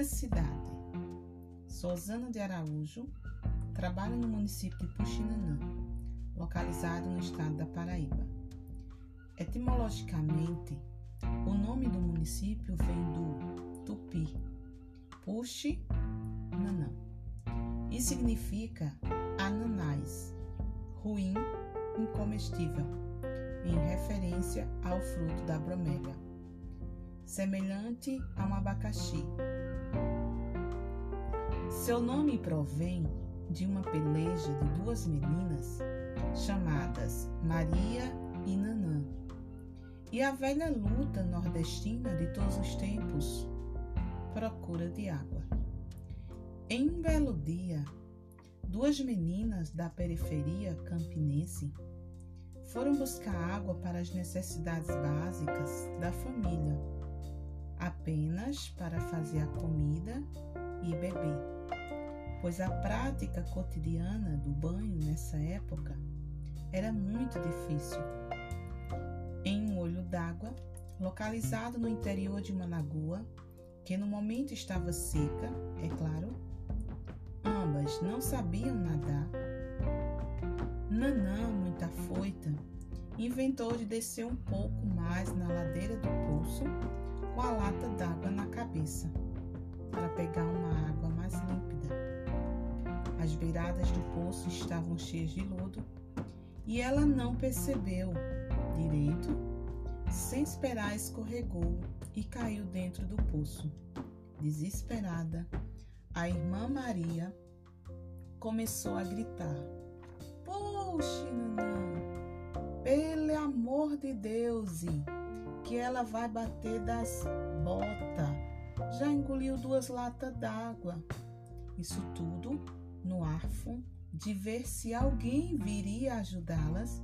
Minha cidade. Sozana de Araújo trabalha no município de Puxinanã, localizado no estado da Paraíba. Etimologicamente, o nome do município vem do tupi, puxi, nanã, e significa ananás, ruim, incomestível, em referência ao fruto da bromélia, semelhante a um abacaxi. Seu nome provém de uma peleja de duas meninas chamadas Maria e Nanã e a velha luta nordestina de todos os tempos procura de água. Em um belo dia, duas meninas da periferia campinense foram buscar água para as necessidades básicas da família, apenas para fazer a comida e beber, pois a prática cotidiana do banho nessa época era muito difícil em um olho d'água, localizado no interior de uma lagoa, que no momento estava seca, é claro. Ambas não sabiam nadar. Nanã, muito afoita, inventou de descer um pouco mais na ladeira do poço com a lata d'água na cabeça, para pegar uma água mais límpida. As beiradas do poço estavam cheias de lodo e ela não percebeu direito, sem esperar, escorregou e caiu dentro do poço. Desesperada, a irmã Maria começou a gritar: Puxe, Nanã, pelo amor de Deus, que ela vai bater das botas. Já engoliu duas latas d'água. Isso tudo no arfo de ver se alguém viria ajudá-las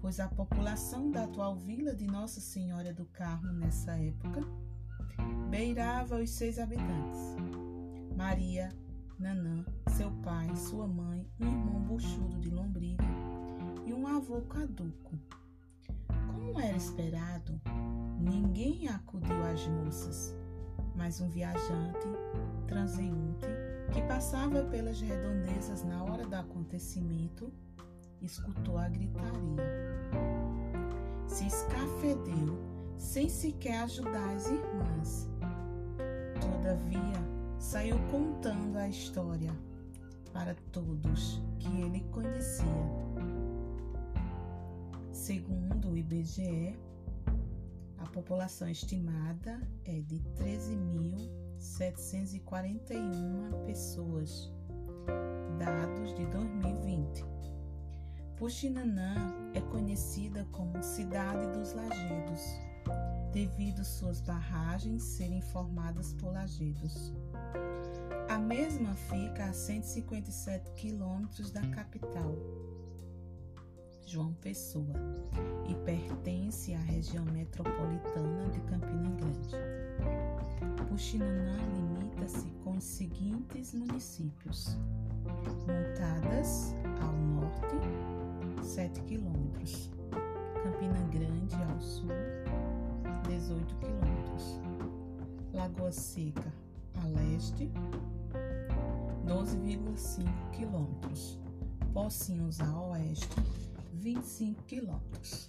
pois a população da atual vila de Nossa Senhora do Carmo nessa época beirava os seis habitantes: Maria, Nanã, seu pai, sua mãe, um irmão buchudo de lombriga e um avô caduco. Como era esperado, ninguém acudiu às moças, mas um viajante, transeunte, que passava pelas redondezas na hora do acontecimento, escutou a gritaria. Se escafedeu sem sequer ajudar as irmãs. Todavia, saiu contando a história para todos que ele conhecia. Segundo o IBGE, população estimada é de 13.741 pessoas, dados de 2020. Puxinanã é conhecida como Cidade dos Lajedos, devido suas barragens serem formadas por lajedos. A mesma fica a 157 quilômetros da capital, João Pessoa, e pertence à região metropolitana de Campina Grande. Puxinanã limita-se com os seguintes municípios: Montadas, ao norte, 7 quilômetros. Campina Grande ao sul, 18 quilômetros. Lagoa Seca a leste, 12,5 quilômetros. Pocinhos a oeste, 25 quilômetros.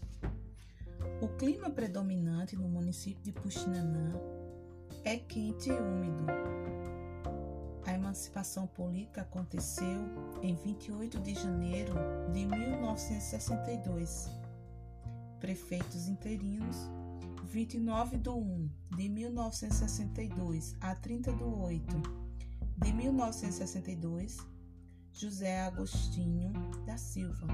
O clima predominante no município de Puxinanã é quente e úmido, a emancipação política aconteceu em 28 de janeiro de 1962. Prefeitos interinos, 29 de 1 de 1962 a 30 de 8 de 1962, José Agostinho da Silva.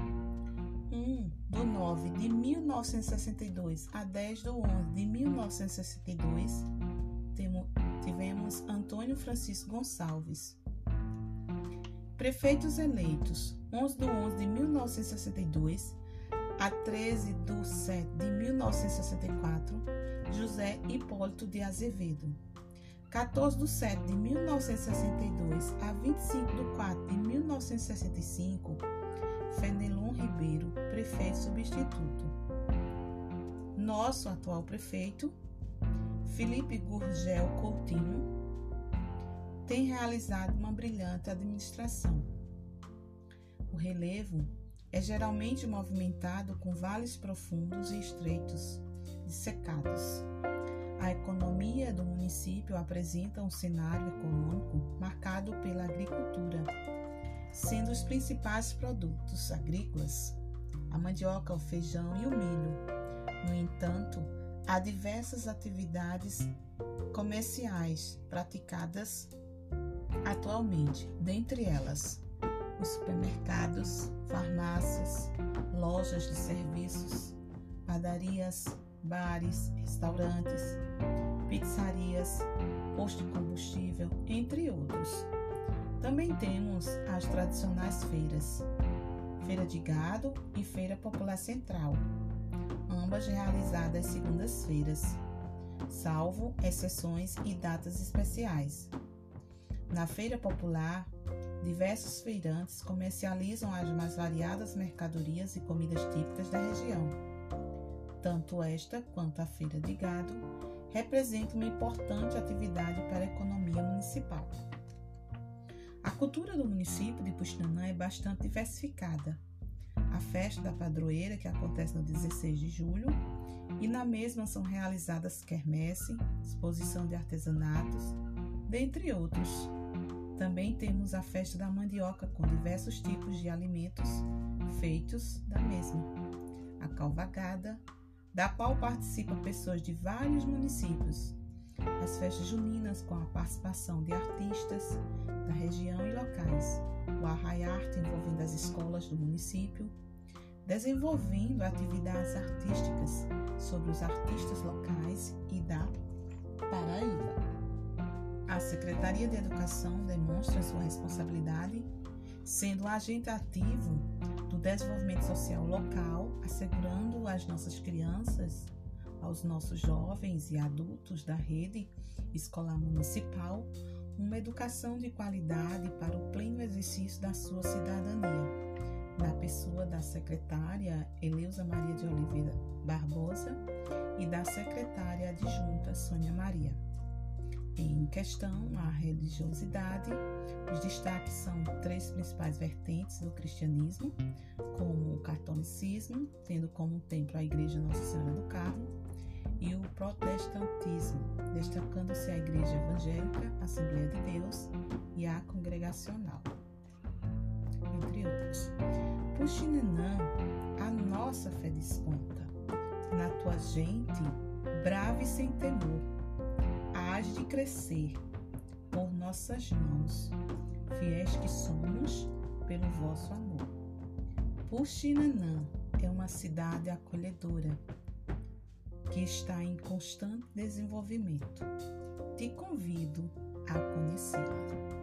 1 de 9 de 1962 a 10 de 11 de 1962, tivemos Antônio Francisco Gonçalves. Prefeitos eleitos 11 de 11 de 1962 a 13 de 7 de 1964, José Hipólito de Azevedo. 14 de 7 de 1962 a 25 de 4 de 1965, Fenelon Ribeiro, prefeito substituto. Nosso atual prefeito, Felipe Gurgel Coutinho, tem realizado uma brilhante administração. O relevo é geralmente movimentado com vales profundos e estreitos, e secados. A economia do município apresenta um cenário econômico marcado pela agricultura, sendo os principais produtos agrícolas a mandioca, o feijão e o milho. No entanto, há diversas atividades comerciais praticadas atualmente, dentre elas os supermercados, farmácias, lojas de serviços, padarias, bares, restaurantes, pizzarias, posto de combustível, entre outros. Também temos as tradicionais feiras, Feira de Gado e Feira Popular Central, ambas realizadas segundas-feiras, salvo exceções e datas especiais. Na Feira Popular, diversos feirantes comercializam as mais variadas mercadorias e comidas típicas da região. Tanto esta quanto a Feira de Gado representam uma importante atividade para a economia municipal. Cultura do município de Puxinanã é bastante diversificada. A festa da padroeira, que acontece no 16 de julho, e na mesma são realizadas quermesse, exposição de artesanatos, dentre outros. Também temos a festa da mandioca, com diversos tipos de alimentos feitos da mesma. A calvagada, da qual participam pessoas de vários municípios, as festas juninas com a participação de artistas da região e locais, o Arraiarte envolvendo as escolas do município, desenvolvendo atividades artísticas sobre os artistas locais e da Paraíba. A Secretaria de Educação demonstra sua responsabilidade, sendo um agente ativo do desenvolvimento social local, assegurando às nossas crianças aos nossos jovens e adultos da rede escolar municipal uma educação de qualidade para o pleno exercício da sua cidadania, na pessoa da secretária Eleusa Maria de Oliveira Barbosa e da secretária adjunta Sônia Maria. Em questão, a religiosidade, os destaques são três principais vertentes do cristianismo, catolicismo, tendo como templo a Igreja Nossa Senhora do Carmo, e o protestantismo, destacando-se a Igreja Evangélica, a Assembleia de Deus e a Congregacional, entre outros. Puxinenã, a nossa fé desponta. Na tua gente, brave e sem temor, hás de crescer por nossas mãos, fiéis que somos pelo vosso amor. Puxinenã é uma cidade acolhedora que está em constante desenvolvimento. Te convido a conhecê-la.